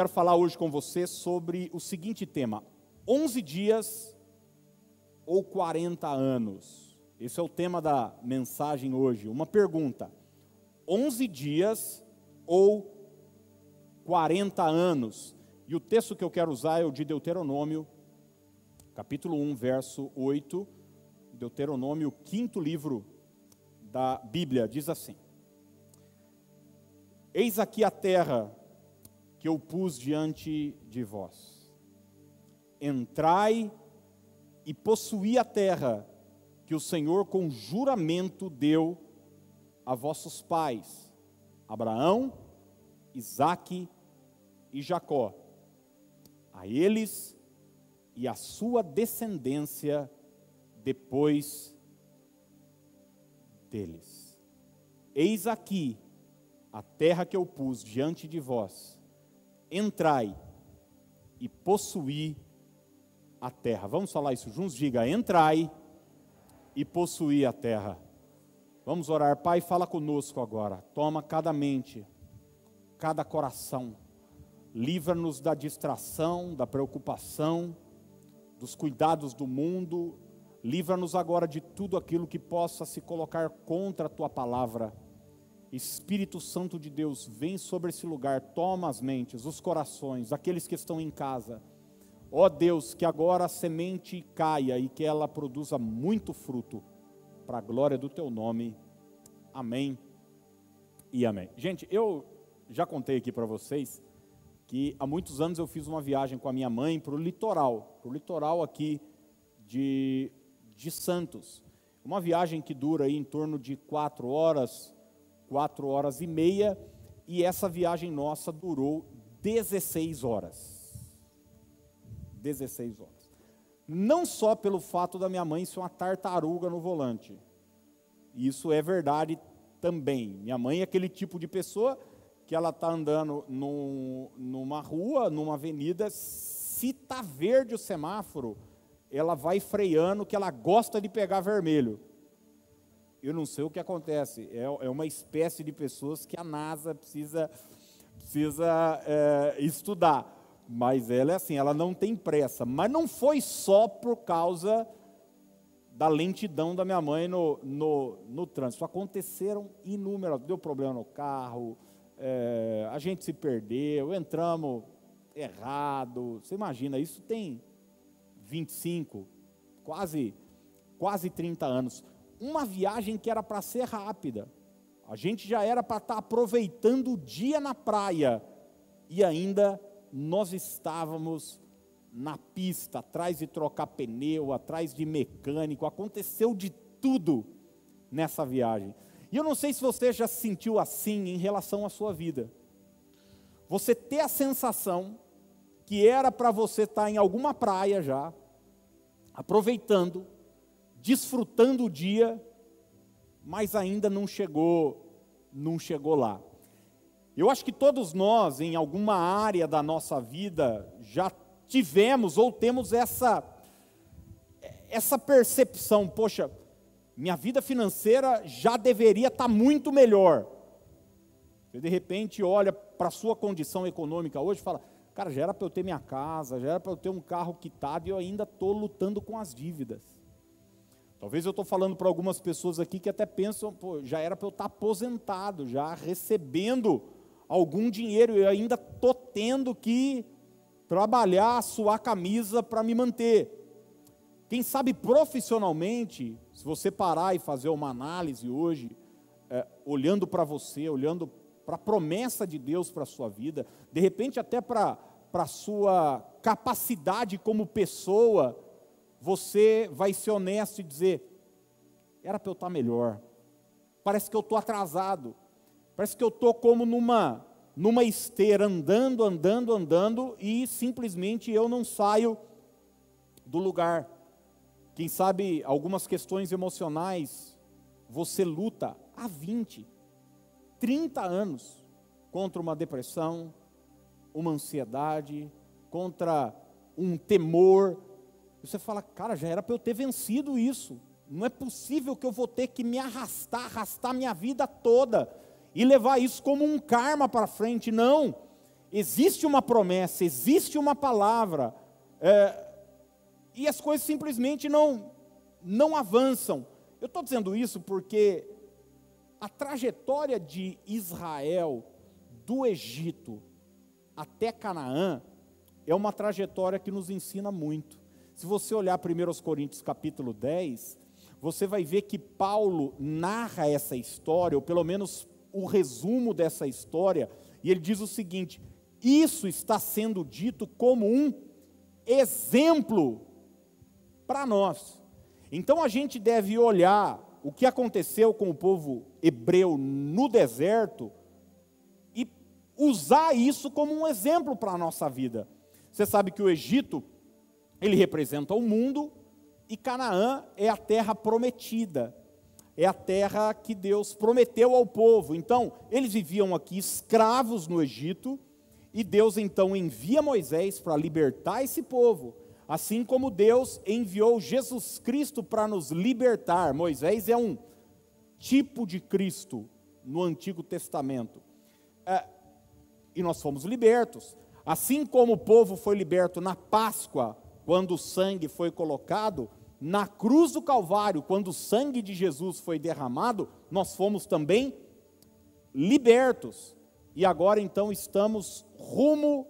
quero falar hoje com você sobre o seguinte tema: 11 dias ou 40 anos. Esse é o tema da mensagem hoje. Uma pergunta: 11 dias ou 40 anos? E o texto que eu quero usar é o de Deuteronômio, capítulo 1, verso 8. Deuteronômio, quinto livro da Bíblia, diz assim: Eis aqui a terra que eu pus diante de vós. Entrai e possuí a terra que o Senhor com juramento deu a vossos pais, Abraão, Isaque e Jacó. A eles e a sua descendência depois deles. Eis aqui a terra que eu pus diante de vós, entrai e possuí a terra. Vamos falar isso juntos? Diga: entrai e possuí a terra. Vamos orar, Pai, fala conosco agora. Toma cada mente, cada coração. Livra-nos da distração, da preocupação, dos cuidados do mundo. Livra-nos agora de tudo aquilo que possa se colocar contra a tua palavra Espírito Santo de Deus, vem sobre esse lugar, toma as mentes, os corações, aqueles que estão em casa. Ó Deus, que agora a semente caia e que ela produza muito fruto, para a glória do teu nome. Amém e amém. Gente, eu já contei aqui para vocês que há muitos anos eu fiz uma viagem com a minha mãe para o litoral, para o litoral aqui de, de Santos. Uma viagem que dura aí em torno de quatro horas, quatro horas e meia, e essa viagem nossa durou 16 horas. 16 horas. Não só pelo fato da minha mãe ser uma tartaruga no volante. Isso é verdade também. Minha mãe é aquele tipo de pessoa que ela está andando num, numa rua, numa avenida, se está verde o semáforo, ela vai freando que ela gosta de pegar vermelho eu não sei o que acontece. É, é uma espécie de pessoas que a NASA precisa, precisa é, estudar. Mas ela é assim, ela não tem pressa. Mas não foi só por causa da lentidão da minha mãe no, no, no trânsito. Aconteceram inúmeras. Deu problema no carro, é, a gente se perdeu, entramos errado. Você imagina, isso tem 25, quase, quase 30 anos uma viagem que era para ser rápida. A gente já era para estar tá aproveitando o dia na praia e ainda nós estávamos na pista, atrás de trocar pneu, atrás de mecânico, aconteceu de tudo nessa viagem. E eu não sei se você já se sentiu assim em relação à sua vida. Você ter a sensação que era para você estar tá em alguma praia já, aproveitando, desfrutando o dia, mas ainda não chegou, não chegou lá. Eu acho que todos nós, em alguma área da nossa vida, já tivemos ou temos essa essa percepção, poxa, minha vida financeira já deveria estar muito melhor. Você de repente olha para a sua condição econômica hoje e fala, cara, já era para eu ter minha casa, já era para eu ter um carro quitado e eu ainda estou lutando com as dívidas. Talvez eu estou falando para algumas pessoas aqui que até pensam, pô, já era para eu estar tá aposentado, já recebendo algum dinheiro, e ainda estou tendo que trabalhar, suar camisa para me manter. Quem sabe profissionalmente, se você parar e fazer uma análise hoje, é, olhando para você, olhando para a promessa de Deus para a sua vida, de repente até para a sua capacidade como pessoa, você vai ser honesto e dizer: era para eu estar melhor. Parece que eu estou atrasado. Parece que eu estou como numa, numa esteira, andando, andando, andando, e simplesmente eu não saio do lugar. Quem sabe algumas questões emocionais você luta há 20, 30 anos contra uma depressão, uma ansiedade, contra um temor, você fala, cara, já era para eu ter vencido isso. Não é possível que eu vou ter que me arrastar, arrastar minha vida toda e levar isso como um karma para frente. Não. existe uma promessa, existe uma palavra, é, e as coisas simplesmente não, não avançam. Eu estou dizendo isso porque a trajetória de Israel do Egito até Canaã é uma trajetória que nos ensina muito. Se você olhar 1 Coríntios capítulo 10, você vai ver que Paulo narra essa história, ou pelo menos o resumo dessa história, e ele diz o seguinte: isso está sendo dito como um exemplo para nós. Então a gente deve olhar o que aconteceu com o povo hebreu no deserto e usar isso como um exemplo para a nossa vida. Você sabe que o Egito, ele representa o mundo e Canaã é a terra prometida. É a terra que Deus prometeu ao povo. Então, eles viviam aqui escravos no Egito, e Deus então envia Moisés para libertar esse povo. Assim como Deus enviou Jesus Cristo para nos libertar. Moisés é um tipo de Cristo no Antigo Testamento. É, e nós fomos libertos. Assim como o povo foi liberto na Páscoa, quando o sangue foi colocado, na cruz do Calvário, quando o sangue de Jesus foi derramado, nós fomos também libertos. E agora então estamos rumo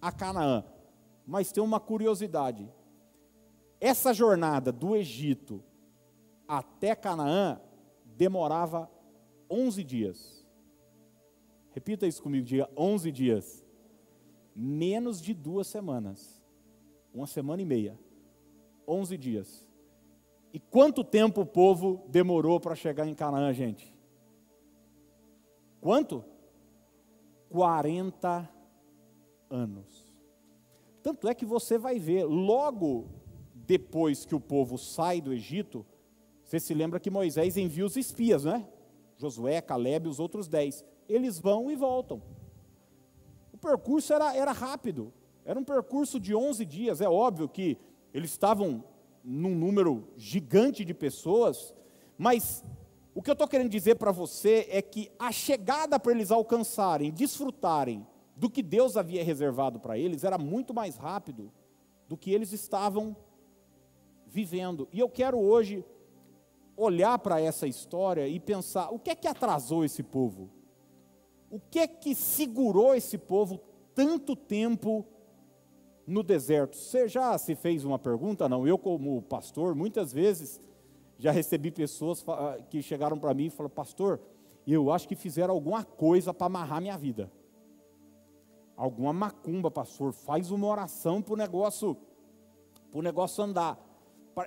a Canaã. Mas tem uma curiosidade: essa jornada do Egito até Canaã demorava 11 dias. Repita isso comigo, diga 11 dias. Menos de duas semanas. Uma semana e meia. 11 dias. E quanto tempo o povo demorou para chegar em Canaã, gente? Quanto? 40 anos. Tanto é que você vai ver, logo depois que o povo sai do Egito, você se lembra que Moisés envia os espias, né? Josué, Caleb e os outros dez. Eles vão e voltam. O percurso era, era rápido, era um percurso de 11 dias. É óbvio que eles estavam num número gigante de pessoas, mas o que eu estou querendo dizer para você é que a chegada para eles alcançarem, desfrutarem do que Deus havia reservado para eles era muito mais rápido do que eles estavam vivendo. E eu quero hoje olhar para essa história e pensar: o que é que atrasou esse povo? O que é que segurou esse povo tanto tempo no deserto. Você já se fez uma pergunta? Não, eu como pastor, muitas vezes já recebi pessoas ah, que chegaram para mim e falaram, pastor, eu acho que fizeram alguma coisa para amarrar minha vida. Alguma macumba, pastor, faz uma oração para o negócio, negócio andar.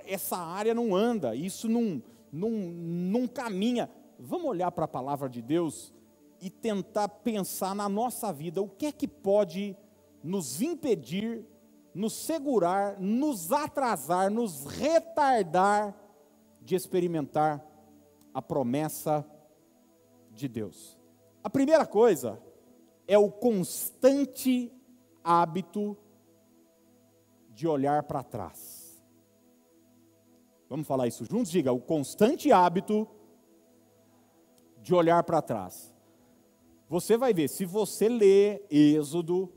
Essa área não anda, isso não, não, não caminha. Vamos olhar para a palavra de Deus e tentar pensar na nossa vida, o que é que pode nos impedir, nos segurar, nos atrasar, nos retardar de experimentar a promessa de Deus. A primeira coisa é o constante hábito de olhar para trás. Vamos falar isso juntos? Diga, o constante hábito de olhar para trás. Você vai ver, se você ler Êxodo,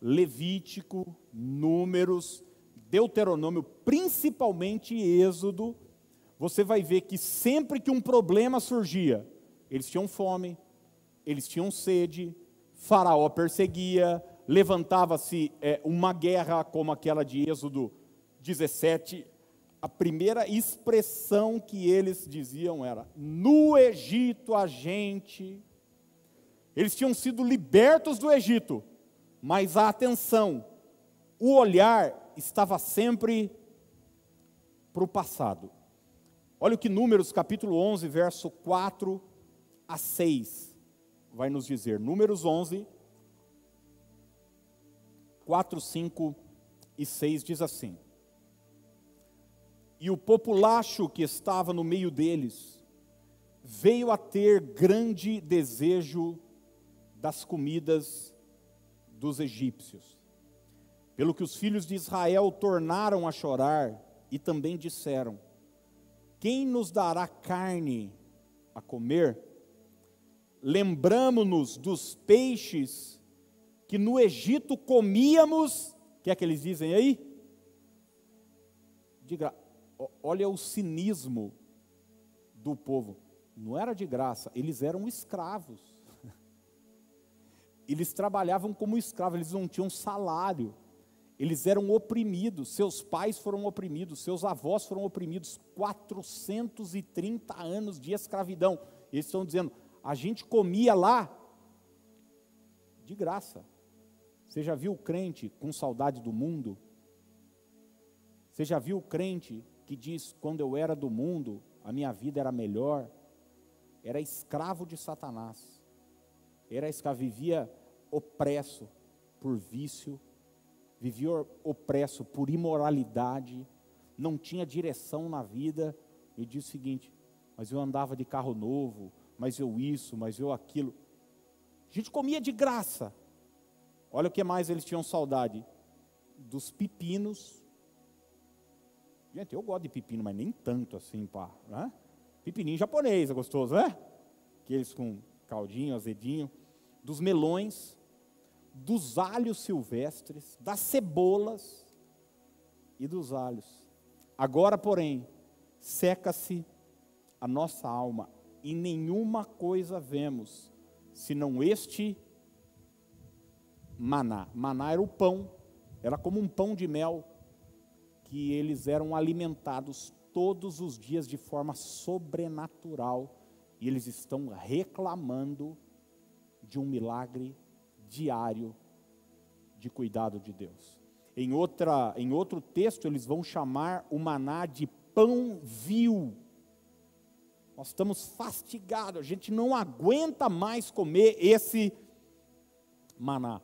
Levítico, Números, Deuteronômio, principalmente Êxodo, você vai ver que sempre que um problema surgia, eles tinham fome, eles tinham sede, Faraó perseguia, levantava-se é, uma guerra como aquela de Êxodo 17. A primeira expressão que eles diziam era: no Egito a gente. Eles tinham sido libertos do Egito, mas a atenção, o olhar estava sempre para o passado. Olha o que Números capítulo 11, verso 4 a 6 vai nos dizer. Números 11, 4, 5 e 6 diz assim: E o populacho que estava no meio deles veio a ter grande desejo das comidas dos egípcios. Pelo que os filhos de Israel tornaram a chorar e também disseram: Quem nos dará carne a comer? Lembramo-nos dos peixes que no Egito comíamos, o que é que eles dizem aí? Diga, olha o cinismo do povo. Não era de graça, eles eram escravos. Eles trabalhavam como escravos, eles não tinham salário. Eles eram oprimidos, seus pais foram oprimidos, seus avós foram oprimidos, 430 anos de escravidão. Eles estão dizendo: a gente comia lá de graça. Você já viu o crente com saudade do mundo? Você já viu o crente que diz: quando eu era do mundo, a minha vida era melhor? Era escravo de Satanás. Era escravo, vivia opresso por vício, vivia opresso por imoralidade, não tinha direção na vida. E diz o seguinte: mas eu andava de carro novo, mas eu isso, mas eu aquilo. A gente comia de graça. Olha o que mais eles tinham saudade: dos pepinos. Gente, eu gosto de pepino, mas nem tanto assim, pá. Né? Pepininho japonês, é gostoso, né? Aqueles com caldinho, azedinho. Dos melões, dos alhos silvestres, das cebolas e dos alhos. Agora, porém, seca-se a nossa alma e nenhuma coisa vemos, senão este maná. Maná era o pão, era como um pão de mel, que eles eram alimentados todos os dias de forma sobrenatural, e eles estão reclamando de um milagre diário de cuidado de Deus. Em, outra, em outro texto, eles vão chamar o maná de pão vil. Nós estamos fastigados, a gente não aguenta mais comer esse maná.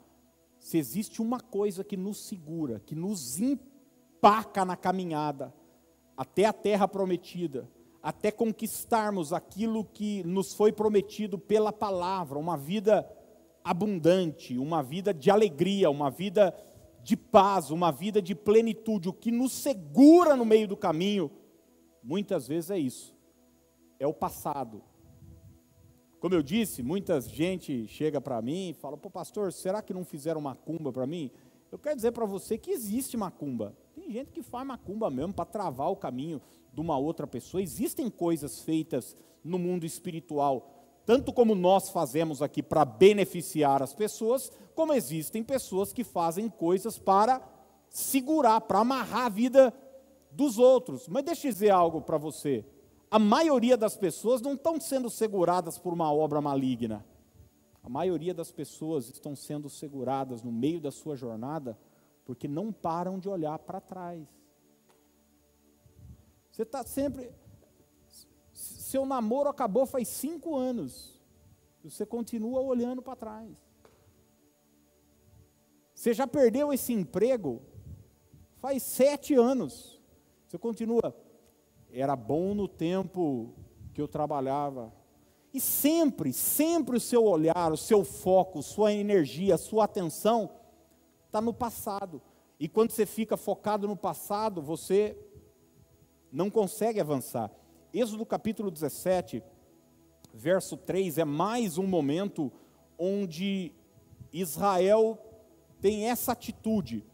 Se existe uma coisa que nos segura, que nos empaca na caminhada, até a terra prometida, até conquistarmos aquilo que nos foi prometido pela palavra, uma vida abundante, uma vida de alegria, uma vida de paz, uma vida de plenitude. O que nos segura no meio do caminho, muitas vezes é isso, é o passado. Como eu disse, muita gente chega para mim e fala: Pô, pastor, será que não fizeram macumba para mim? Eu quero dizer para você que existe macumba. Tem gente que faz macumba mesmo para travar o caminho de uma outra pessoa. Existem coisas feitas no mundo espiritual tanto como nós fazemos aqui para beneficiar as pessoas, como existem pessoas que fazem coisas para segurar, para amarrar a vida dos outros. Mas deixa eu dizer algo para você. A maioria das pessoas não estão sendo seguradas por uma obra maligna. A maioria das pessoas estão sendo seguradas no meio da sua jornada porque não param de olhar para trás. Você está sempre seu namoro acabou faz cinco anos. Você continua olhando para trás. Você já perdeu esse emprego faz sete anos. Você continua. Era bom no tempo que eu trabalhava. E sempre, sempre o seu olhar, o seu foco, sua energia, sua atenção está no passado. E quando você fica focado no passado, você não consegue avançar. Êxodo capítulo 17, verso 3, é mais um momento onde Israel tem essa atitude.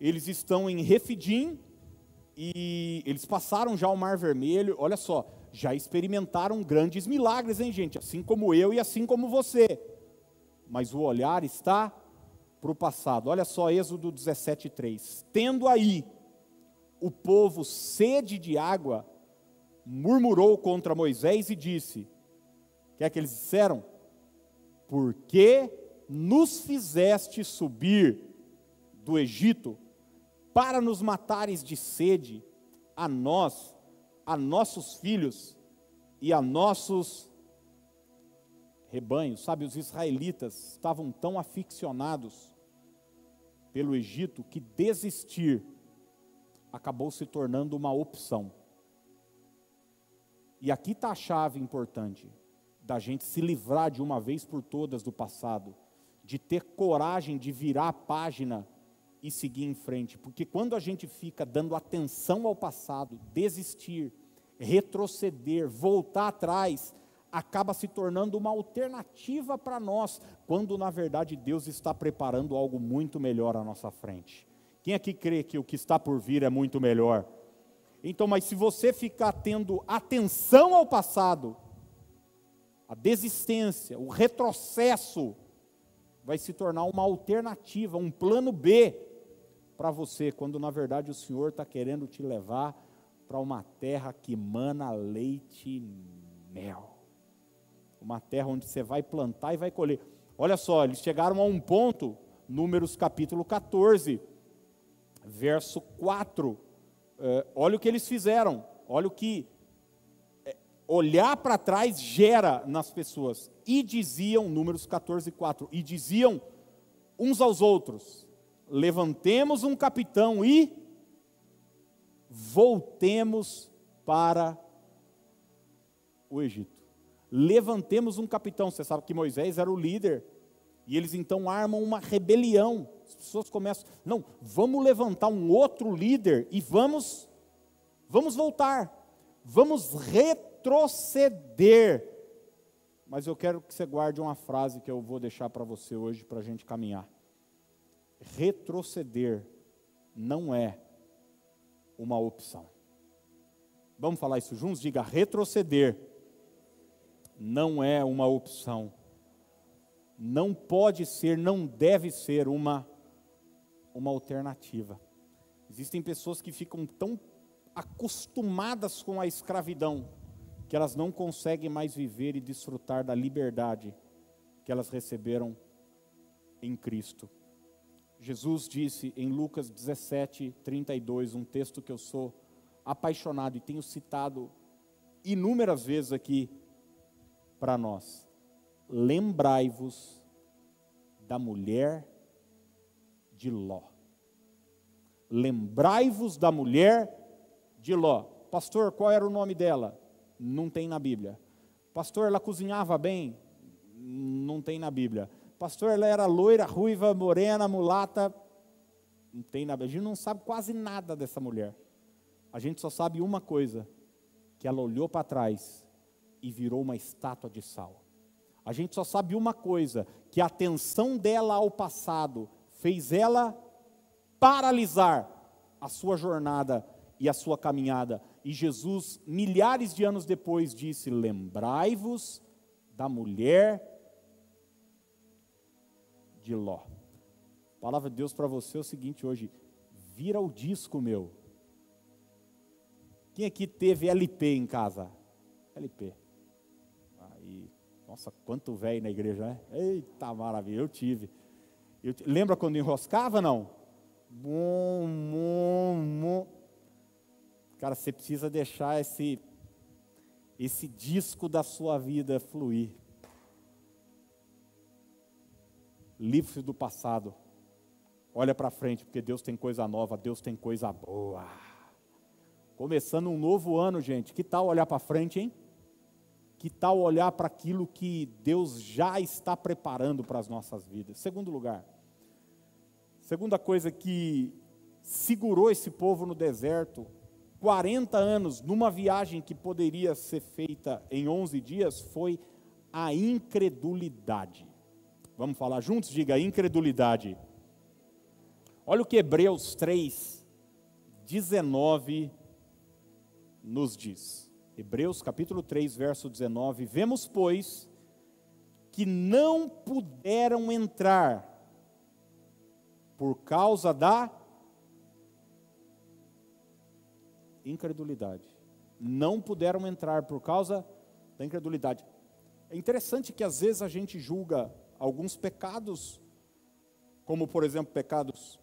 Eles estão em Refidim e eles passaram já o Mar Vermelho, olha só, já experimentaram grandes milagres, hein, gente? Assim como eu e assim como você. Mas o olhar está para o passado. Olha só, Êxodo 17, 3. Tendo aí o povo sede de água, murmurou contra Moisés e disse: que é que eles disseram? Por que nos fizeste subir do Egito para nos matares de sede, a nós, a nossos filhos e a nossos rebanhos? Sabe, os israelitas estavam tão aficionados pelo Egito que desistir acabou se tornando uma opção. E aqui está a chave importante da gente se livrar de uma vez por todas do passado, de ter coragem de virar a página e seguir em frente, porque quando a gente fica dando atenção ao passado, desistir, retroceder, voltar atrás, acaba se tornando uma alternativa para nós, quando na verdade Deus está preparando algo muito melhor à nossa frente. Quem aqui crê que o que está por vir é muito melhor? Então, mas se você ficar tendo atenção ao passado, a desistência, o retrocesso, vai se tornar uma alternativa, um plano B para você, quando na verdade o Senhor está querendo te levar para uma terra que mana leite e mel. Uma terra onde você vai plantar e vai colher. Olha só, eles chegaram a um ponto, Números capítulo 14, verso 4. É, olha o que eles fizeram, olha o que é, olhar para trás gera nas pessoas. E diziam, Números 14, 4, e diziam uns aos outros: levantemos um capitão e voltemos para o Egito. Levantemos um capitão. Você sabe que Moisés era o líder. E eles então armam uma rebelião. As pessoas começam, não, vamos levantar um outro líder e vamos vamos voltar. Vamos retroceder. Mas eu quero que você guarde uma frase que eu vou deixar para você hoje para a gente caminhar. Retroceder não é uma opção. Vamos falar isso juntos? Diga: retroceder não é uma opção. Não pode ser, não deve ser uma, uma alternativa. Existem pessoas que ficam tão acostumadas com a escravidão que elas não conseguem mais viver e desfrutar da liberdade que elas receberam em Cristo. Jesus disse em Lucas 17, 32, um texto que eu sou apaixonado e tenho citado inúmeras vezes aqui para nós. Lembrai-vos da mulher de Ló. Lembrai-vos da mulher de Ló. Pastor, qual era o nome dela? Não tem na Bíblia. Pastor, ela cozinhava bem? Não tem na Bíblia. Pastor, ela era loira, ruiva, morena, mulata. Não tem nada. A gente não sabe quase nada dessa mulher. A gente só sabe uma coisa: que ela olhou para trás e virou uma estátua de sal. A gente só sabe uma coisa: que a atenção dela ao passado fez ela paralisar a sua jornada e a sua caminhada. E Jesus, milhares de anos depois, disse: Lembrai-vos da mulher de Ló. A palavra de Deus para você é o seguinte hoje: vira o disco meu. Quem aqui teve LP em casa? LP. Aí, nossa, quanto velho na igreja, né? Eita maravilha, eu tive. Eu, lembra quando enroscava, não? Bom, bom, bom. Cara, você precisa deixar esse, esse disco da sua vida fluir. Livre do passado. Olha para frente, porque Deus tem coisa nova, Deus tem coisa boa. Começando um novo ano, gente. Que tal olhar para frente, hein? Que tal olhar para aquilo que Deus já está preparando para as nossas vidas? Segundo lugar, segunda coisa que segurou esse povo no deserto, 40 anos, numa viagem que poderia ser feita em 11 dias, foi a incredulidade. Vamos falar juntos? Diga incredulidade. Olha o que Hebreus 3, 19 nos diz. Hebreus capítulo 3, verso 19: Vemos, pois, que não puderam entrar por causa da incredulidade. Não puderam entrar por causa da incredulidade. É interessante que às vezes a gente julga alguns pecados, como por exemplo pecados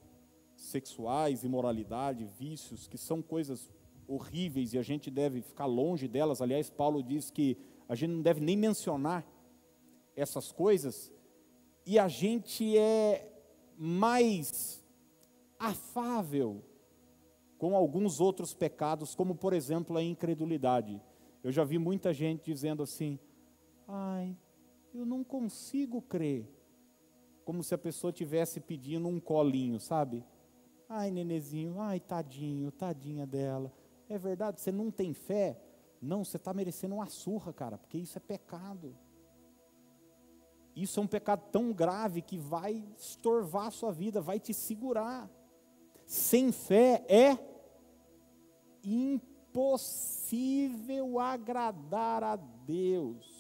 sexuais, imoralidade, vícios, que são coisas horríveis e a gente deve ficar longe delas. Aliás, Paulo diz que a gente não deve nem mencionar essas coisas, e a gente é mais afável com alguns outros pecados, como por exemplo a incredulidade. Eu já vi muita gente dizendo assim: ai, eu não consigo crer. Como se a pessoa tivesse pedindo um colinho, sabe? Ai, nenezinho, ai, tadinho, tadinha dela. É verdade, você não tem fé? Não, você está merecendo uma surra, cara, porque isso é pecado. Isso é um pecado tão grave que vai estorvar a sua vida, vai te segurar. Sem fé é impossível agradar a Deus.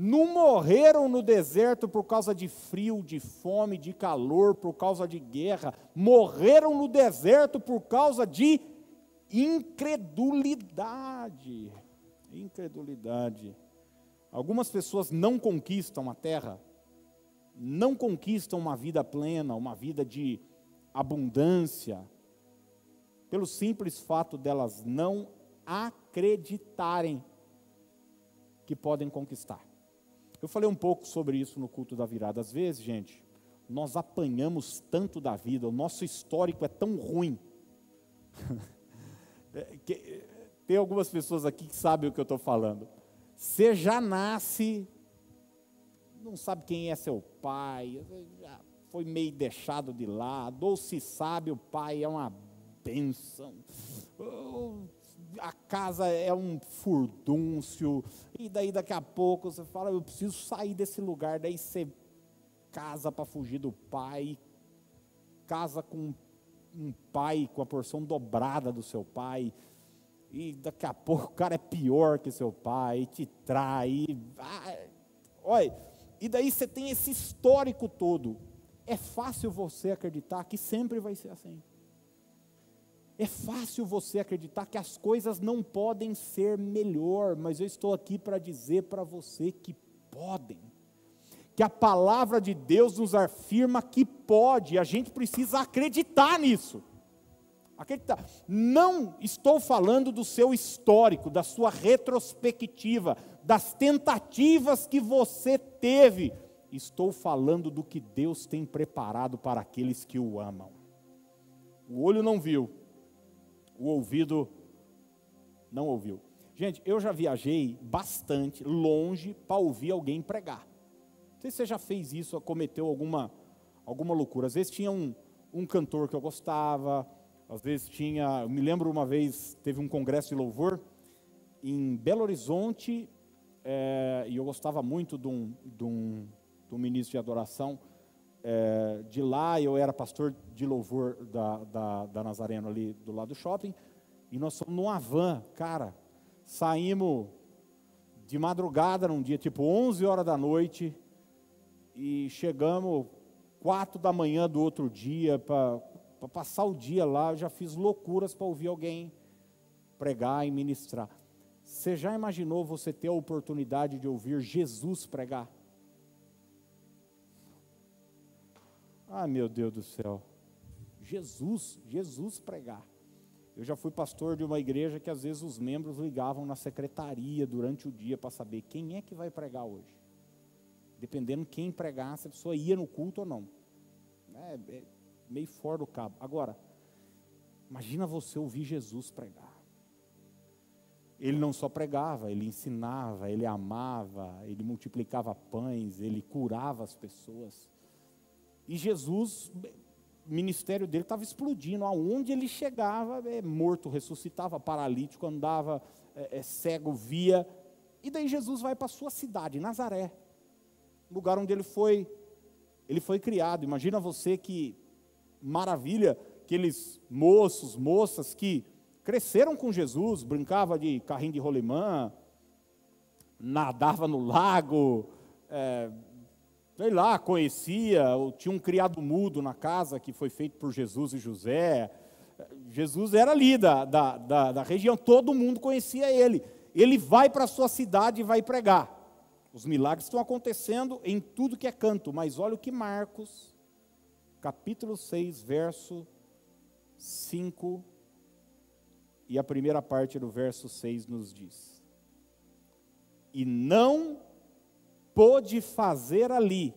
Não morreram no deserto por causa de frio, de fome, de calor, por causa de guerra. Morreram no deserto por causa de incredulidade. Incredulidade. Algumas pessoas não conquistam a terra, não conquistam uma vida plena, uma vida de abundância, pelo simples fato delas não acreditarem que podem conquistar. Eu falei um pouco sobre isso no culto da virada. Às vezes, gente, nós apanhamos tanto da vida, o nosso histórico é tão ruim. É, tem algumas pessoas aqui que sabem o que eu estou falando. Você já nasce, não sabe quem é seu pai, já foi meio deixado de lado, ou se sabe, o pai é uma bênção a casa é um furdúncio, e daí daqui a pouco você fala, eu preciso sair desse lugar, daí você casa para fugir do pai, casa com um pai com a porção dobrada do seu pai, e daqui a pouco o cara é pior que seu pai, te trai, vai, olha, e daí você tem esse histórico todo. É fácil você acreditar que sempre vai ser assim. É fácil você acreditar que as coisas não podem ser melhor, mas eu estou aqui para dizer para você que podem. Que a palavra de Deus nos afirma que pode, a gente precisa acreditar nisso. Acreditar. Não estou falando do seu histórico, da sua retrospectiva, das tentativas que você teve. Estou falando do que Deus tem preparado para aqueles que o amam. O olho não viu, o ouvido não ouviu. Gente, eu já viajei bastante longe para ouvir alguém pregar. Não sei se você já fez isso, cometeu alguma, alguma loucura. Às vezes tinha um, um cantor que eu gostava, às vezes tinha. Eu me lembro uma vez, teve um congresso de louvor em Belo Horizonte, é, e eu gostava muito de um, de um, de um ministro de adoração. É, de lá eu era pastor de louvor da, da, da, Nazareno ali do lado do shopping, e nós fomos numa van, cara, saímos de madrugada num dia, tipo 11 horas da noite, e chegamos 4 da manhã do outro dia, para passar o dia lá, eu já fiz loucuras para ouvir alguém pregar e ministrar. Você já imaginou você ter a oportunidade de ouvir Jesus pregar? Ah, meu Deus do céu. Jesus, Jesus pregar. Eu já fui pastor de uma igreja que às vezes os membros ligavam na secretaria durante o dia para saber quem é que vai pregar hoje. Dependendo quem pregasse, a pessoa ia no culto ou não. É, é meio fora do cabo. Agora, imagina você ouvir Jesus pregar. Ele não só pregava, ele ensinava, ele amava, ele multiplicava pães, ele curava as pessoas. E Jesus, o ministério dele estava explodindo. Aonde ele chegava, é, morto ressuscitava, paralítico andava, é, é, cego via. E daí Jesus vai para a sua cidade, Nazaré, lugar onde ele foi, ele foi criado. Imagina você que maravilha, aqueles moços, moças que cresceram com Jesus, brincava de carrinho de rolimã, nadava no lago, é, sei lá, conhecia, tinha um criado mudo na casa que foi feito por Jesus e José. Jesus era ali da, da, da, da região, todo mundo conhecia ele. Ele vai para a sua cidade e vai pregar. Os milagres estão acontecendo em tudo que é canto, mas olha o que Marcos, capítulo 6, verso 5 e a primeira parte do verso 6 nos diz: E não pôde fazer ali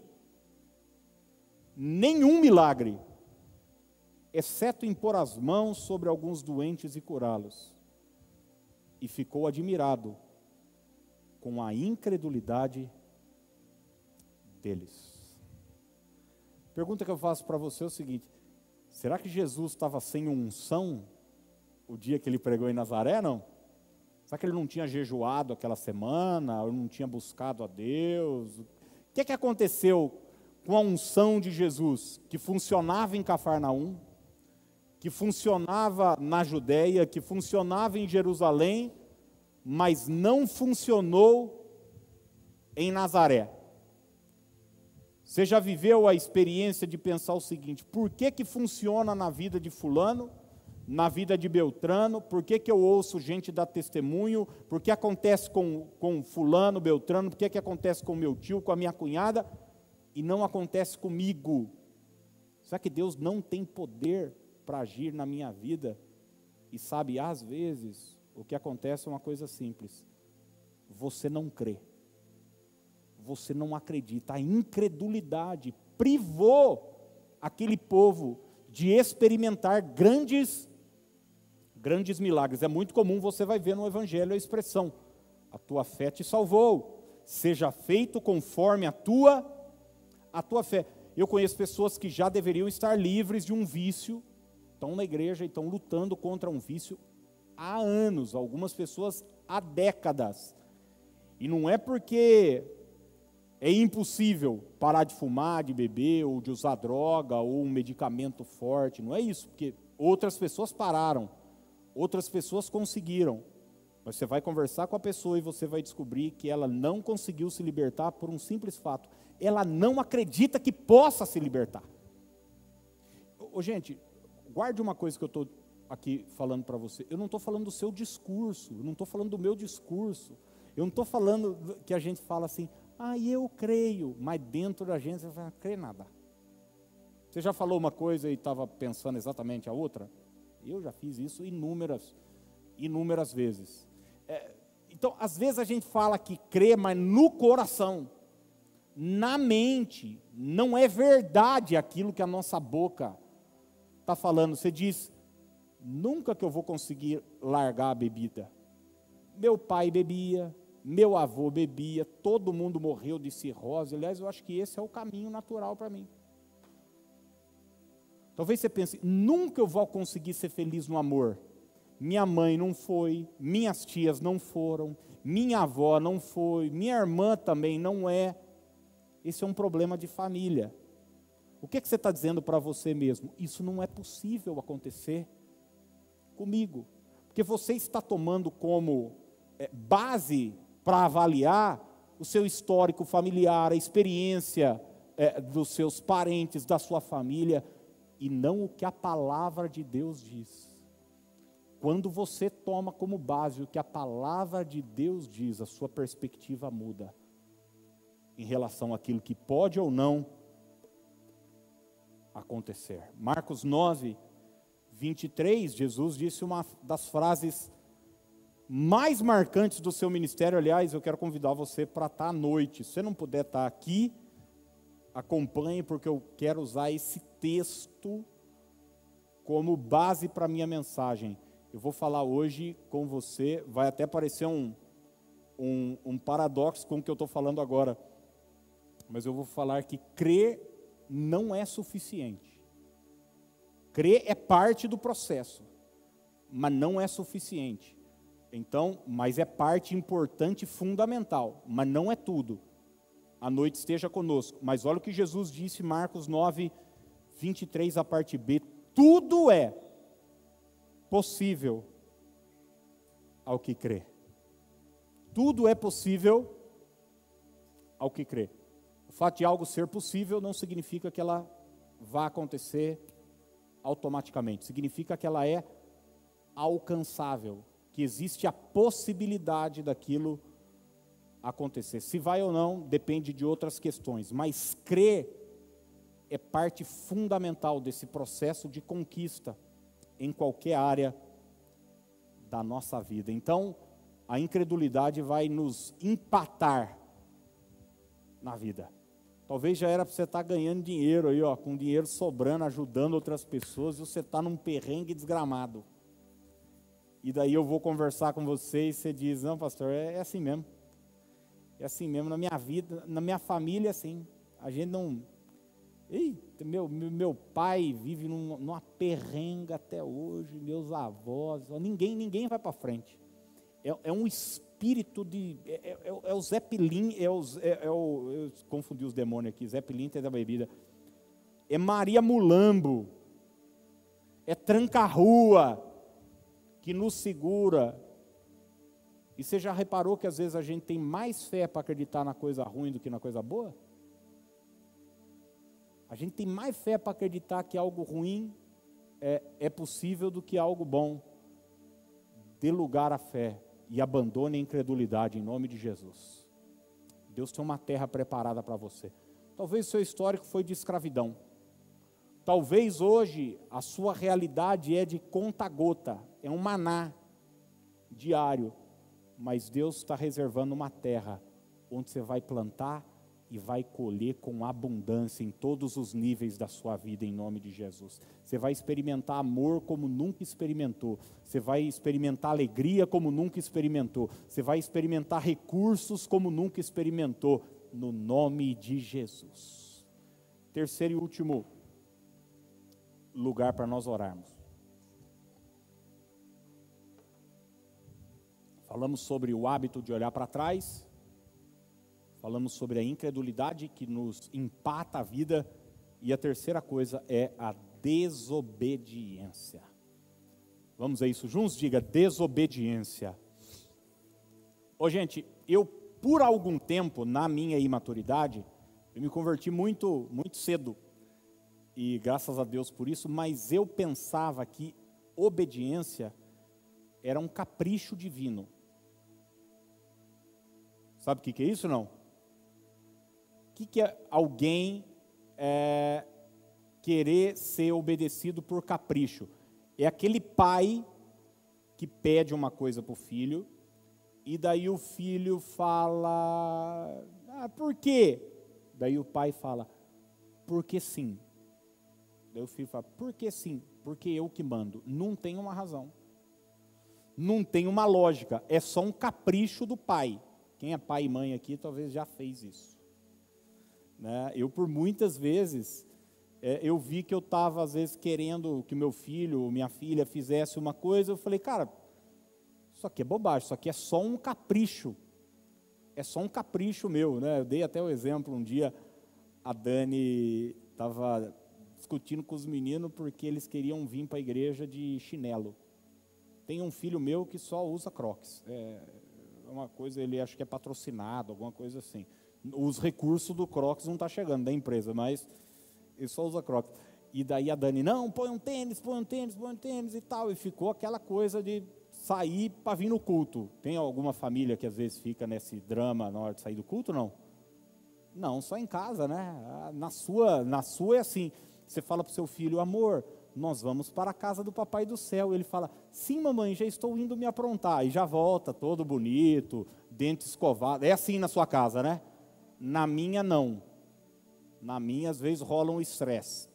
nenhum milagre, exceto impor as mãos sobre alguns doentes e curá-los. E ficou admirado com a incredulidade deles. Pergunta que eu faço para você é o seguinte: será que Jesus estava sem unção o dia que ele pregou em Nazaré? Não? Será que ele não tinha jejuado aquela semana? Ou não tinha buscado a Deus? O que, que aconteceu com a unção de Jesus, que funcionava em Cafarnaum, que funcionava na Judéia, que funcionava em Jerusalém, mas não funcionou em Nazaré? Você já viveu a experiência de pensar o seguinte: por que, que funciona na vida de Fulano, na vida de Beltrano? Por que, que eu ouço gente dar testemunho? Por que acontece com, com Fulano, Beltrano? Por que, que acontece com meu tio, com a minha cunhada? E não acontece comigo? Será que Deus não tem poder para agir na minha vida? E sabe, às vezes, o que acontece é uma coisa simples: você não crê você não acredita. A incredulidade privou aquele povo de experimentar grandes grandes milagres. É muito comum você vai ver no evangelho a expressão: a tua fé te salvou. Seja feito conforme a tua a tua fé. Eu conheço pessoas que já deveriam estar livres de um vício, estão na igreja e estão lutando contra um vício há anos, algumas pessoas há décadas. E não é porque é impossível parar de fumar, de beber, ou de usar droga, ou um medicamento forte. Não é isso, porque outras pessoas pararam, outras pessoas conseguiram. Mas você vai conversar com a pessoa e você vai descobrir que ela não conseguiu se libertar por um simples fato: ela não acredita que possa se libertar. Ô, gente, guarde uma coisa que eu estou aqui falando para você. Eu não estou falando do seu discurso, eu não estou falando do meu discurso. Eu não estou falando que a gente fala assim, ah, eu creio, mas dentro da gente você não crê nada. Você já falou uma coisa e estava pensando exatamente a outra? Eu já fiz isso inúmeras, inúmeras vezes. É, então, às vezes a gente fala que crê, mas no coração, na mente, não é verdade aquilo que a nossa boca está falando. Você diz, nunca que eu vou conseguir largar a bebida. Meu pai bebia, meu avô bebia, todo mundo morreu de cirrose. Aliás, eu acho que esse é o caminho natural para mim. Talvez você pense, nunca eu vou conseguir ser feliz no amor. Minha mãe não foi, minhas tias não foram, minha avó não foi, minha irmã também não é. Esse é um problema de família. O que, é que você está dizendo para você mesmo? Isso não é possível acontecer comigo. Porque você está tomando como é, base para avaliar o seu histórico familiar, a experiência é, dos seus parentes, da sua família, e não o que a palavra de Deus diz. Quando você toma como base o que a palavra de Deus diz, a sua perspectiva muda em relação àquilo que pode ou não acontecer. Marcos 9, 23, Jesus disse uma das frases mais marcantes do seu ministério. Aliás, eu quero convidar você para estar à noite. Se você não puder estar aqui, acompanhe, porque eu quero usar esse texto como base para a minha mensagem. Eu vou falar hoje com você, vai até parecer um, um, um paradoxo com o que eu estou falando agora, mas eu vou falar que crer não é suficiente. Crer é parte do processo, mas não é suficiente. Então, mas é parte importante, fundamental, mas não é tudo. A noite esteja conosco. Mas olha o que Jesus disse, Marcos 9, 23, a parte B: tudo é possível ao que crê. Tudo é possível ao que crê. O fato de algo ser possível não significa que ela vá acontecer automaticamente, significa que ela é alcançável, que existe a possibilidade daquilo acontecer. Se vai ou não, depende de outras questões, mas crer é parte fundamental desse processo de conquista em qualquer área da nossa vida. Então, a incredulidade vai nos empatar na vida. Talvez já era para você estar tá ganhando dinheiro aí, ó, com dinheiro sobrando, ajudando outras pessoas, e você está num perrengue desgramado e daí eu vou conversar com você e você diz, não pastor, é, é, assim mesmo. É assim mesmo, na minha vida, na minha família é assim. A gente não... Eita, meu, meu pai vive num, numa perrenga até hoje, meus avós, ninguém, ninguém vai para frente. é, é um espírito de. É, é, é, é o Zé Pilim, é é, é, o. Eu confundi os demônios aqui, Pilim é da bebida. É Maria Mulambo, é tranca-rua que nos segura. E você já reparou que às vezes a gente tem mais fé para acreditar na coisa ruim do que na coisa boa? A gente tem mais fé para acreditar que algo ruim é, é possível do que algo bom. Dê lugar à fé e abandone a incredulidade em nome de Jesus. Deus tem uma terra preparada para você. Talvez seu histórico foi de escravidão. Talvez hoje a sua realidade é de conta-gota, é um maná diário. Mas Deus está reservando uma terra onde você vai plantar e vai colher com abundância em todos os níveis da sua vida, em nome de Jesus. Você vai experimentar amor como nunca experimentou, você vai experimentar alegria como nunca experimentou, você vai experimentar recursos como nunca experimentou, no nome de Jesus. Terceiro e último lugar para nós orarmos. Falamos sobre o hábito de olhar para trás falamos sobre a incredulidade que nos empata a vida, e a terceira coisa é a desobediência. Vamos a isso juntos? Diga desobediência. Ô gente, eu por algum tempo, na minha imaturidade, eu me converti muito, muito cedo, e graças a Deus por isso, mas eu pensava que obediência era um capricho divino. Sabe o que, que é isso não? que, que é alguém é, querer ser obedecido por capricho? É aquele pai que pede uma coisa para o filho, e daí o filho fala: ah, por quê? Daí o pai fala: porque sim. Daí o filho fala: por que sim? Porque eu que mando. Não tem uma razão. Não tem uma lógica. É só um capricho do pai. Quem é pai e mãe aqui talvez já fez isso. Né? Eu, por muitas vezes, é, eu vi que eu estava, às vezes, querendo que meu filho ou minha filha fizesse uma coisa. Eu falei, cara, isso aqui é bobagem, isso aqui é só um capricho. É só um capricho meu. Né? Eu dei até o exemplo um dia, a Dani estava discutindo com os meninos porque eles queriam vir para a igreja de chinelo. Tem um filho meu que só usa crocs. É uma coisa, ele acho que é patrocinado, alguma coisa assim os recursos do Crocs não está chegando da empresa, mas ele só usa Crocs. E daí a Dani, não, põe um tênis, põe um tênis, põe um tênis e tal. E ficou aquela coisa de sair para vir no culto. Tem alguma família que às vezes fica nesse drama na hora de sair do culto, não? Não, só em casa, né? Ah, na sua, na sua é assim. Você fala para o seu filho, amor, nós vamos para a casa do papai do céu. Ele fala, sim, mamãe, já estou indo me aprontar. E já volta, todo bonito, dente escovado. É assim na sua casa, né? Na minha, não. Na minha, às vezes, rola um estresse.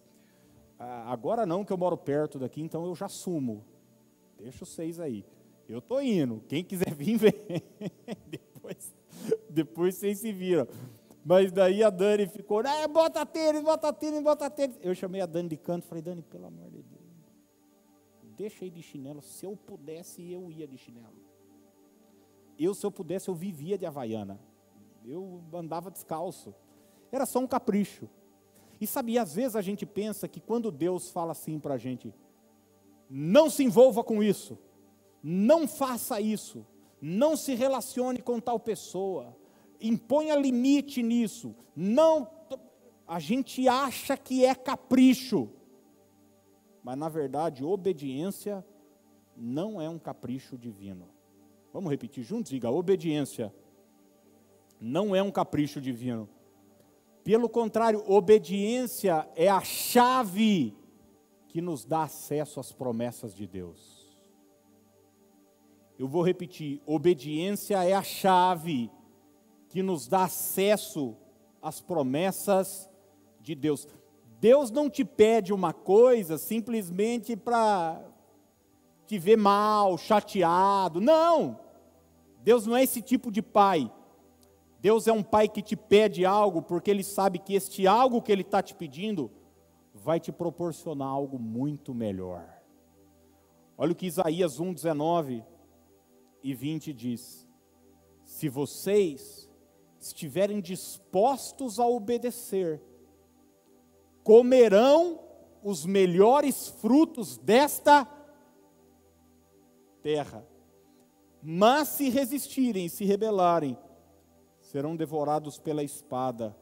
Ah, agora não, que eu moro perto daqui, então eu já sumo. Deixa vocês aí. Eu tô indo. Quem quiser vir, vem. depois, depois vocês se viram. Mas daí a Dani ficou, ah, bota tênis, bota tênis, bota tênis. Eu chamei a Dani de canto falei, Dani, pelo amor de Deus, deixa aí de chinelo. Se eu pudesse, eu ia de chinelo. Eu, se eu pudesse, eu vivia de Havaiana eu andava descalço. Era só um capricho. E sabia, às vezes a gente pensa que quando Deus fala assim para a gente, não se envolva com isso, não faça isso, não se relacione com tal pessoa, imponha limite nisso, não. A gente acha que é capricho, mas na verdade, obediência não é um capricho divino. Vamos repetir juntos? Diga: obediência não é um capricho divino. Pelo contrário, obediência é a chave que nos dá acesso às promessas de Deus. Eu vou repetir: obediência é a chave que nos dá acesso às promessas de Deus. Deus não te pede uma coisa simplesmente para te ver mal, chateado. Não! Deus não é esse tipo de pai. Deus é um pai que te pede algo porque ele sabe que este algo que ele está te pedindo vai te proporcionar algo muito melhor. Olha o que Isaías 1,19. e 20 diz: Se vocês estiverem dispostos a obedecer, comerão os melhores frutos desta terra. Mas se resistirem, se rebelarem, serão devorados pela espada,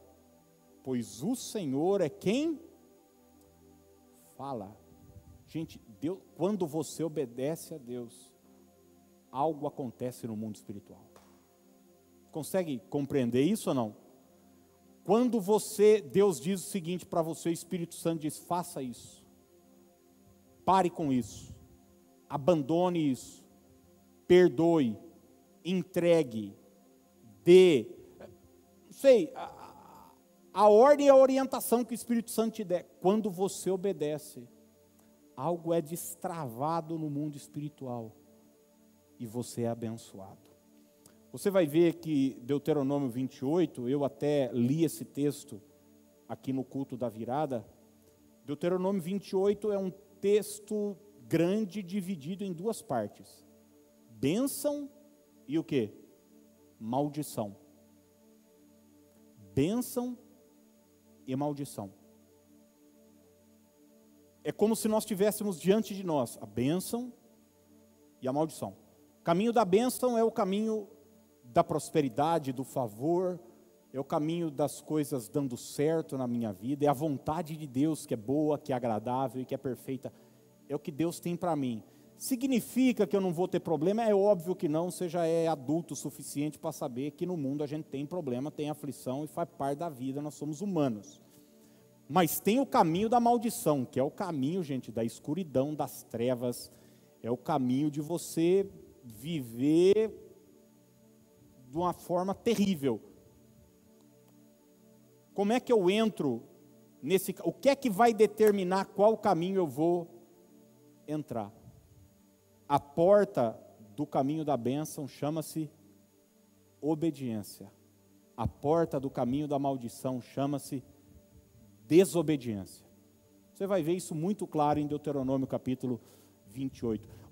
pois o Senhor é quem fala. Gente, Deus, quando você obedece a Deus, algo acontece no mundo espiritual. Consegue compreender isso ou não? Quando você, Deus diz o seguinte para você, o Espírito Santo diz: faça isso. Pare com isso. Abandone isso. Perdoe. Entregue. Dê. Não sei, a, a ordem e a orientação que o Espírito Santo te der. Quando você obedece, algo é destravado no mundo espiritual e você é abençoado. Você vai ver que Deuteronômio 28, eu até li esse texto aqui no culto da virada. Deuteronômio 28 é um texto grande dividido em duas partes: bênção e o que? Maldição. Bênção e maldição. É como se nós tivéssemos diante de nós a bênção e a maldição caminho da bênção é o caminho da prosperidade, do favor, é o caminho das coisas dando certo na minha vida, é a vontade de Deus que é boa, que é agradável e que é perfeita. É o que Deus tem para mim. Significa que eu não vou ter problema? É óbvio que não, você já é adulto o suficiente para saber que no mundo a gente tem problema, tem aflição e faz parte da vida, nós somos humanos. Mas tem o caminho da maldição, que é o caminho, gente, da escuridão, das trevas, é o caminho de você viver de uma forma terrível. Como é que eu entro nesse. O que é que vai determinar qual caminho eu vou entrar? A porta do caminho da bênção chama-se obediência. A porta do caminho da maldição chama-se desobediência. Você vai ver isso muito claro em Deuteronômio capítulo 28.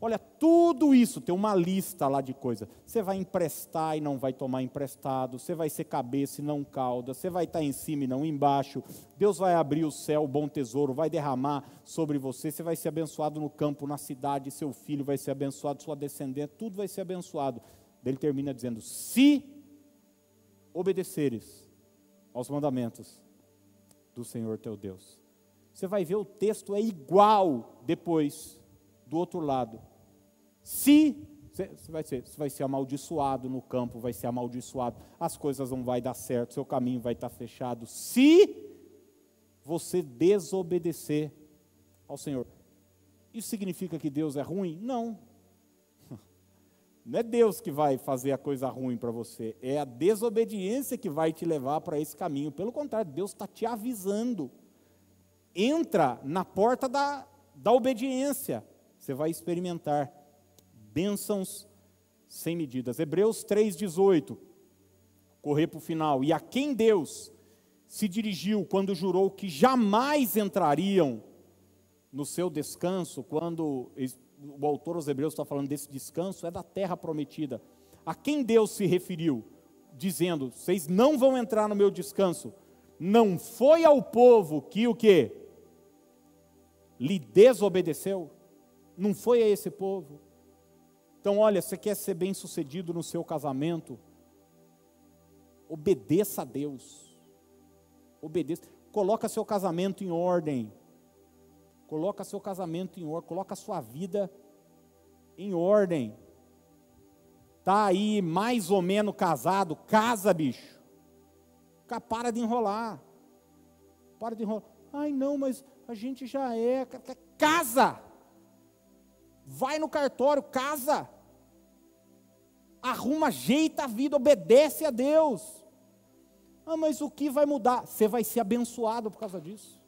Olha, tudo isso tem uma lista lá de coisas. Você vai emprestar e não vai tomar emprestado, você vai ser cabeça e não cauda, você vai estar em cima e não embaixo. Deus vai abrir o céu, o bom tesouro, vai derramar sobre você, você vai ser abençoado no campo, na cidade, seu filho vai ser abençoado, sua descendente, tudo vai ser abençoado. Ele termina dizendo: se obedeceres aos mandamentos do Senhor teu Deus. Você vai ver o texto é igual depois do outro lado. Se você vai ser, você vai ser amaldiçoado no campo, vai ser amaldiçoado, as coisas não vai dar certo, seu caminho vai estar fechado. Se você desobedecer ao Senhor. Isso significa que Deus é ruim? Não. Não é Deus que vai fazer a coisa ruim para você, é a desobediência que vai te levar para esse caminho. Pelo contrário, Deus está te avisando. Entra na porta da, da obediência você vai experimentar bênçãos sem medidas. Hebreus 3,18, correr para o final. E a quem Deus se dirigiu quando jurou que jamais entrariam no seu descanso, quando o autor aos Hebreus está falando desse descanso, é da terra prometida. A quem Deus se referiu, dizendo: vocês não vão entrar no meu descanso. Não foi ao povo que o que? Lhe desobedeceu? Não foi a esse povo. Então, olha, você quer ser bem sucedido no seu casamento? Obedeça a Deus. Obedeça. Coloca seu casamento em ordem. Coloca seu casamento em ordem. Coloca sua vida em ordem. Tá aí mais ou menos casado, casa, bicho. Para de enrolar. Para de enrolar. Ai, não, mas a gente já é. Casa! Vai no cartório, casa, arruma, ajeita a vida, obedece a Deus. Ah, mas o que vai mudar? Você vai ser abençoado por causa disso.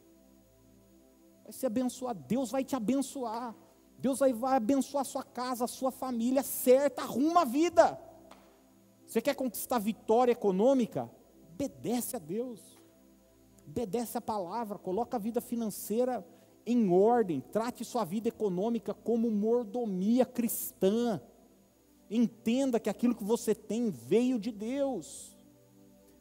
Vai ser abençoado, Deus vai te abençoar. Deus vai, vai abençoar a sua casa, a sua família, certa, arruma a vida. Você quer conquistar vitória econômica? Obedece a Deus. Obedece a palavra, coloca a vida financeira em ordem, trate sua vida econômica como mordomia cristã. Entenda que aquilo que você tem veio de Deus.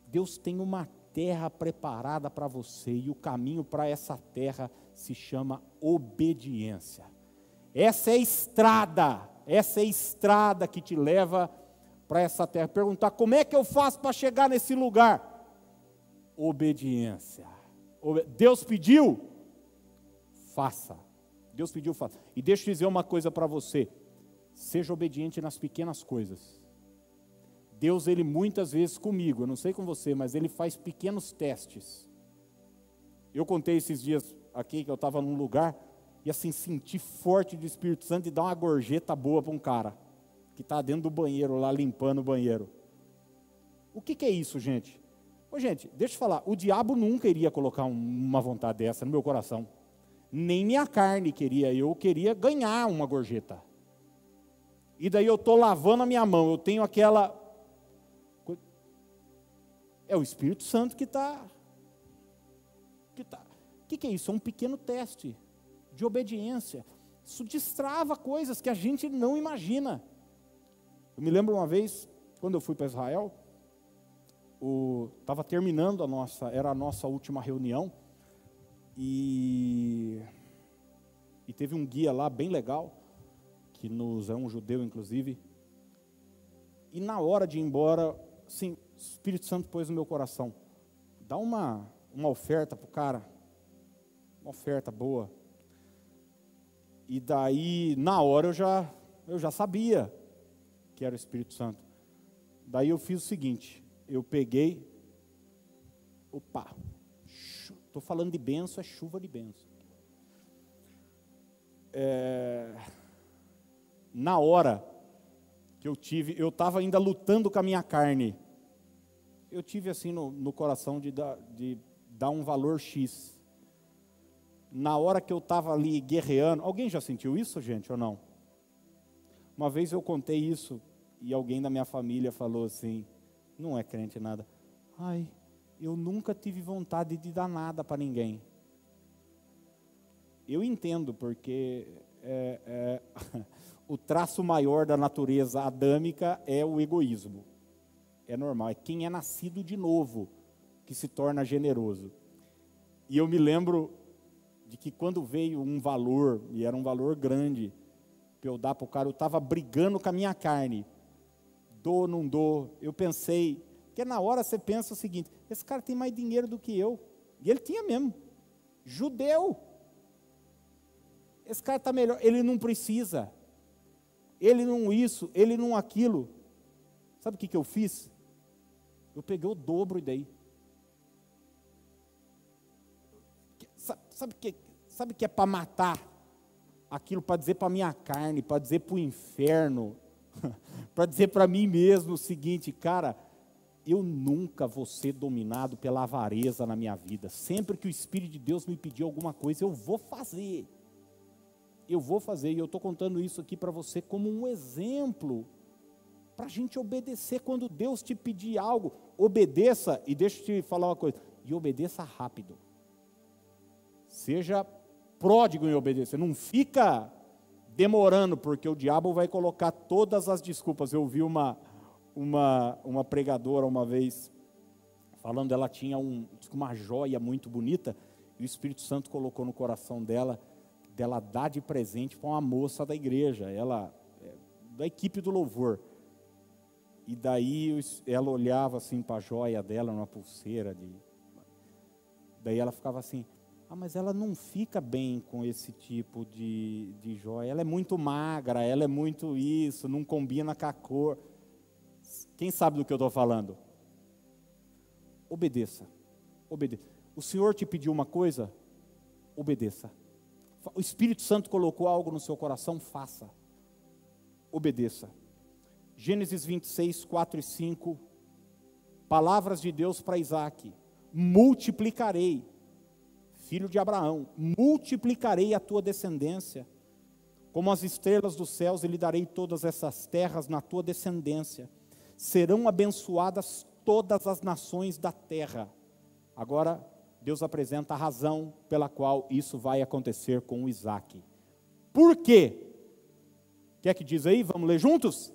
Deus tem uma terra preparada para você e o caminho para essa terra se chama obediência. Essa é a estrada, essa é a estrada que te leva para essa terra. Perguntar como é que eu faço para chegar nesse lugar? Obediência. Deus pediu, faça. Deus pediu, faça. E deixa eu dizer uma coisa para você: seja obediente nas pequenas coisas. Deus, ele muitas vezes comigo, eu não sei com você, mas ele faz pequenos testes. Eu contei esses dias aqui que eu estava num lugar e assim senti forte do Espírito Santo e dar uma gorjeta boa para um cara que está dentro do banheiro lá limpando o banheiro. O que, que é isso, gente? Ô, gente, deixa eu falar, o diabo nunca iria colocar uma vontade dessa no meu coração. Nem minha carne queria, eu queria ganhar uma gorjeta. E daí eu estou lavando a minha mão, eu tenho aquela. É o Espírito Santo que está. Que tá. O que, que é isso? É um pequeno teste de obediência. Isso destrava coisas que a gente não imagina. Eu me lembro uma vez, quando eu fui para Israel, estava terminando a nossa, era a nossa última reunião, e, e teve um guia lá bem legal, que nos é um judeu inclusive, e na hora de ir embora, sim, o Espírito Santo pôs no meu coração, dá uma, uma oferta para o cara, uma oferta boa. E daí, na hora eu já, eu já sabia que era o Espírito Santo. Daí eu fiz o seguinte: eu peguei, opa, estou falando de benção, é chuva de benção. É, na hora que eu tive, eu estava ainda lutando com a minha carne. Eu tive assim no, no coração de dar, de dar um valor X. Na hora que eu estava ali guerreando, alguém já sentiu isso, gente, ou não? Uma vez eu contei isso e alguém da minha família falou assim: não é crente nada. Ai, eu nunca tive vontade de dar nada para ninguém. Eu entendo, porque é, é, o traço maior da natureza adâmica é o egoísmo. É normal, é quem é nascido de novo que se torna generoso. E eu me lembro de que quando veio um valor, e era um valor grande, para eu dar para o cara, eu estava brigando com a minha carne. Dou, não dou. Eu pensei, porque na hora você pensa o seguinte: esse cara tem mais dinheiro do que eu. E ele tinha mesmo. Judeu. Esse cara está melhor. Ele não precisa. Ele não isso, ele não aquilo. Sabe o que, que eu fiz? Eu peguei o dobro daí. Sabe o que, sabe que é para matar? aquilo para dizer para minha carne, para dizer para o inferno, para dizer para mim mesmo o seguinte, cara, eu nunca vou ser dominado pela avareza na minha vida. Sempre que o Espírito de Deus me pedir alguma coisa, eu vou fazer. Eu vou fazer, e eu estou contando isso aqui para você como um exemplo, para a gente obedecer quando Deus te pedir algo. Obedeça, e deixa eu te falar uma coisa, e obedeça rápido. Seja pródigo em obedecer. Não fica demorando, porque o diabo vai colocar todas as desculpas. Eu vi uma, uma, uma pregadora uma vez falando, ela tinha um, uma joia muito bonita, e o Espírito Santo colocou no coração dela, dela dar de presente para uma moça da igreja, ela, é, da equipe do louvor. E daí ela olhava assim para a joia dela, numa pulseira de. Daí ela ficava assim, ah, mas ela não fica bem com esse tipo de, de joia. Ela é muito magra, ela é muito isso, não combina com a cor. Quem sabe do que eu estou falando? Obedeça. Obedeça. O Senhor te pediu uma coisa? Obedeça. O Espírito Santo colocou algo no seu coração? Faça. Obedeça. Gênesis 26, 4 e 5. Palavras de Deus para Isaac: Multiplicarei filho de Abraão, multiplicarei a tua descendência, como as estrelas dos céus, e lhe darei todas essas terras na tua descendência. Serão abençoadas todas as nações da terra. Agora, Deus apresenta a razão pela qual isso vai acontecer com Isaac. Por quê? Quer que diz aí? Vamos ler juntos?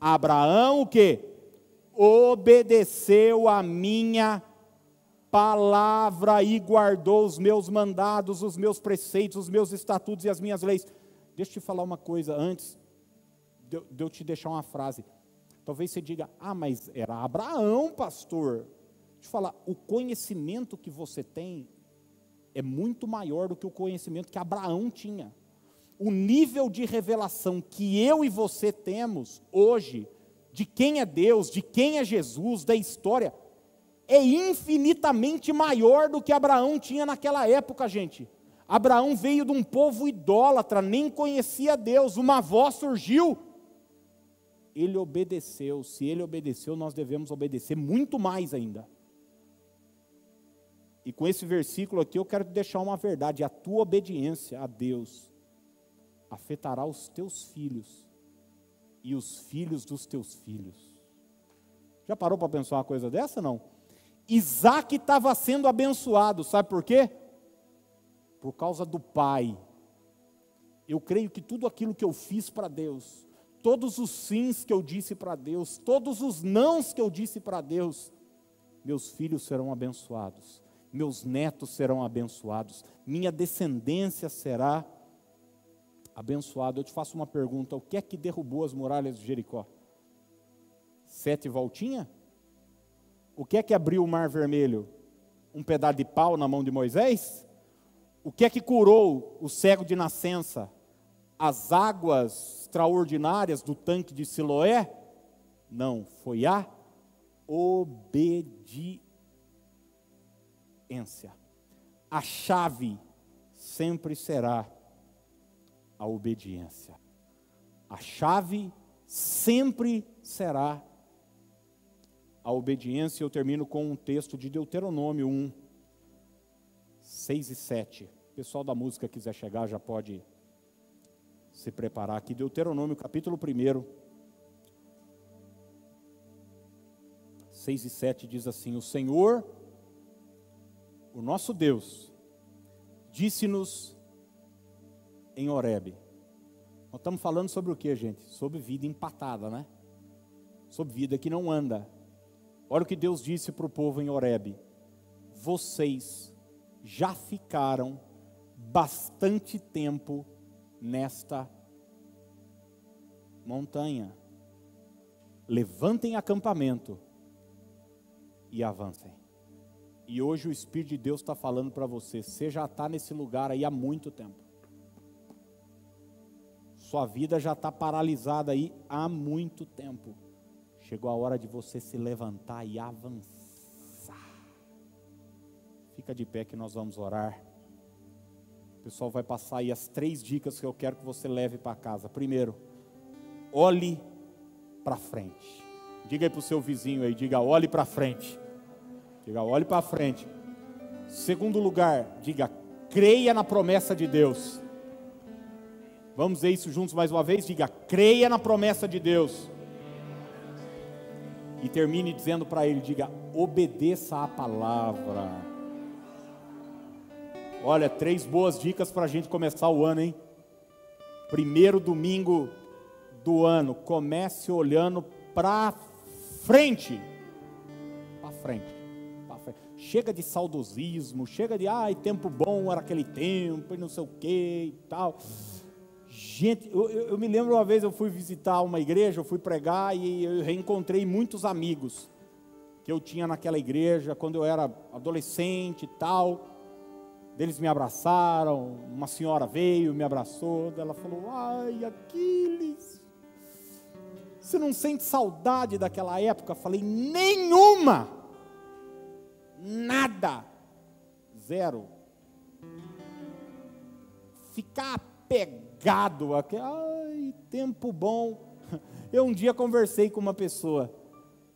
Abraão o que? Obedeceu a minha palavra e guardou os meus mandados, os meus preceitos, os meus estatutos e as minhas leis. Deixa eu te falar uma coisa antes de eu te deixar uma frase. Talvez você diga, ah, mas era Abraão, pastor. Deixa eu falar, o conhecimento que você tem é muito maior do que o conhecimento que Abraão tinha. O nível de revelação que eu e você temos hoje, de quem é Deus, de quem é Jesus, da história, é infinitamente maior do que Abraão tinha naquela época, gente. Abraão veio de um povo idólatra, nem conhecia Deus, uma voz surgiu ele obedeceu. Se ele obedeceu, nós devemos obedecer muito mais ainda. E com esse versículo aqui eu quero te deixar uma verdade: a tua obediência a Deus afetará os teus filhos e os filhos dos teus filhos. Já parou para pensar uma coisa dessa? Não. Isaac estava sendo abençoado, sabe por quê? Por causa do pai. Eu creio que tudo aquilo que eu fiz para Deus, todos os sims que eu disse para Deus, todos os nãos que eu disse para Deus, meus filhos serão abençoados, meus netos serão abençoados, minha descendência será abençoada. Eu te faço uma pergunta: o que é que derrubou as muralhas de Jericó? Sete voltinhas? O que é que abriu o mar vermelho? Um pedaço de pau na mão de Moisés? O que é que curou o cego de nascença? As águas extraordinárias do tanque de Siloé? Não, foi a obediência. A chave sempre será a obediência. A chave sempre será a obediência. Eu termino com um texto de Deuteronômio 1, 6 e 7. O pessoal da música quiser chegar já pode se preparar aqui. Deuteronômio capítulo 1, 6 e 7 diz assim: O Senhor, o nosso Deus, disse-nos em Horebe. Nós estamos falando sobre o que, gente? Sobre vida empatada, né? Sobre vida que não anda. Olha o que Deus disse para o povo em Horebe: Vocês já ficaram bastante tempo nesta montanha. Levantem acampamento e avancem. E hoje o Espírito de Deus está falando para você: você já está nesse lugar aí há muito tempo. Sua vida já está paralisada aí há muito tempo. Chegou a hora de você se levantar e avançar. Fica de pé que nós vamos orar pessoal vai passar aí as três dicas que eu quero que você leve para casa. Primeiro, olhe para frente. Diga aí para o seu vizinho aí, diga olhe para frente. Diga olhe para frente. Segundo lugar, diga creia na promessa de Deus. Vamos ver isso juntos mais uma vez? Diga creia na promessa de Deus. E termine dizendo para ele: diga obedeça à palavra. Olha, três boas dicas para a gente começar o ano, hein? Primeiro domingo do ano, comece olhando para frente. Para frente, frente. Chega de saudosismo, chega de, ai, tempo bom era aquele tempo, e não sei o que e tal. Gente, eu, eu, eu, me lembro uma vez eu fui visitar uma igreja, eu fui pregar e eu reencontrei muitos amigos que eu tinha naquela igreja quando eu era adolescente e tal. Eles me abraçaram, uma senhora veio, me abraçou, ela falou: Ai, Aquiles, você não sente saudade daquela época? Eu falei: Nenhuma, nada, zero. Ficar apegado, ai, tempo bom. Eu um dia conversei com uma pessoa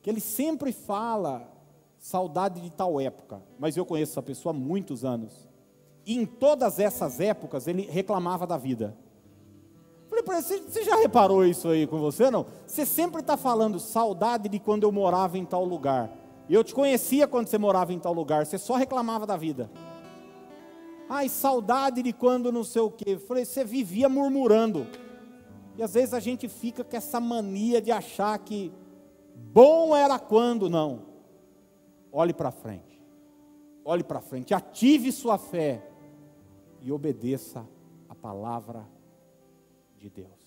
que ele sempre fala saudade de tal época, mas eu conheço essa pessoa há muitos anos. E em todas essas épocas ele reclamava da vida. Falei para ele, você já reparou isso aí com você não? Você sempre está falando saudade de quando eu morava em tal lugar. Eu te conhecia quando você morava em tal lugar, você só reclamava da vida. Ai, saudade de quando não sei o quê. Falei, você vivia murmurando. E às vezes a gente fica com essa mania de achar que bom era quando não. Olhe para frente. Olhe para frente, ative sua fé e obedeça a palavra de Deus.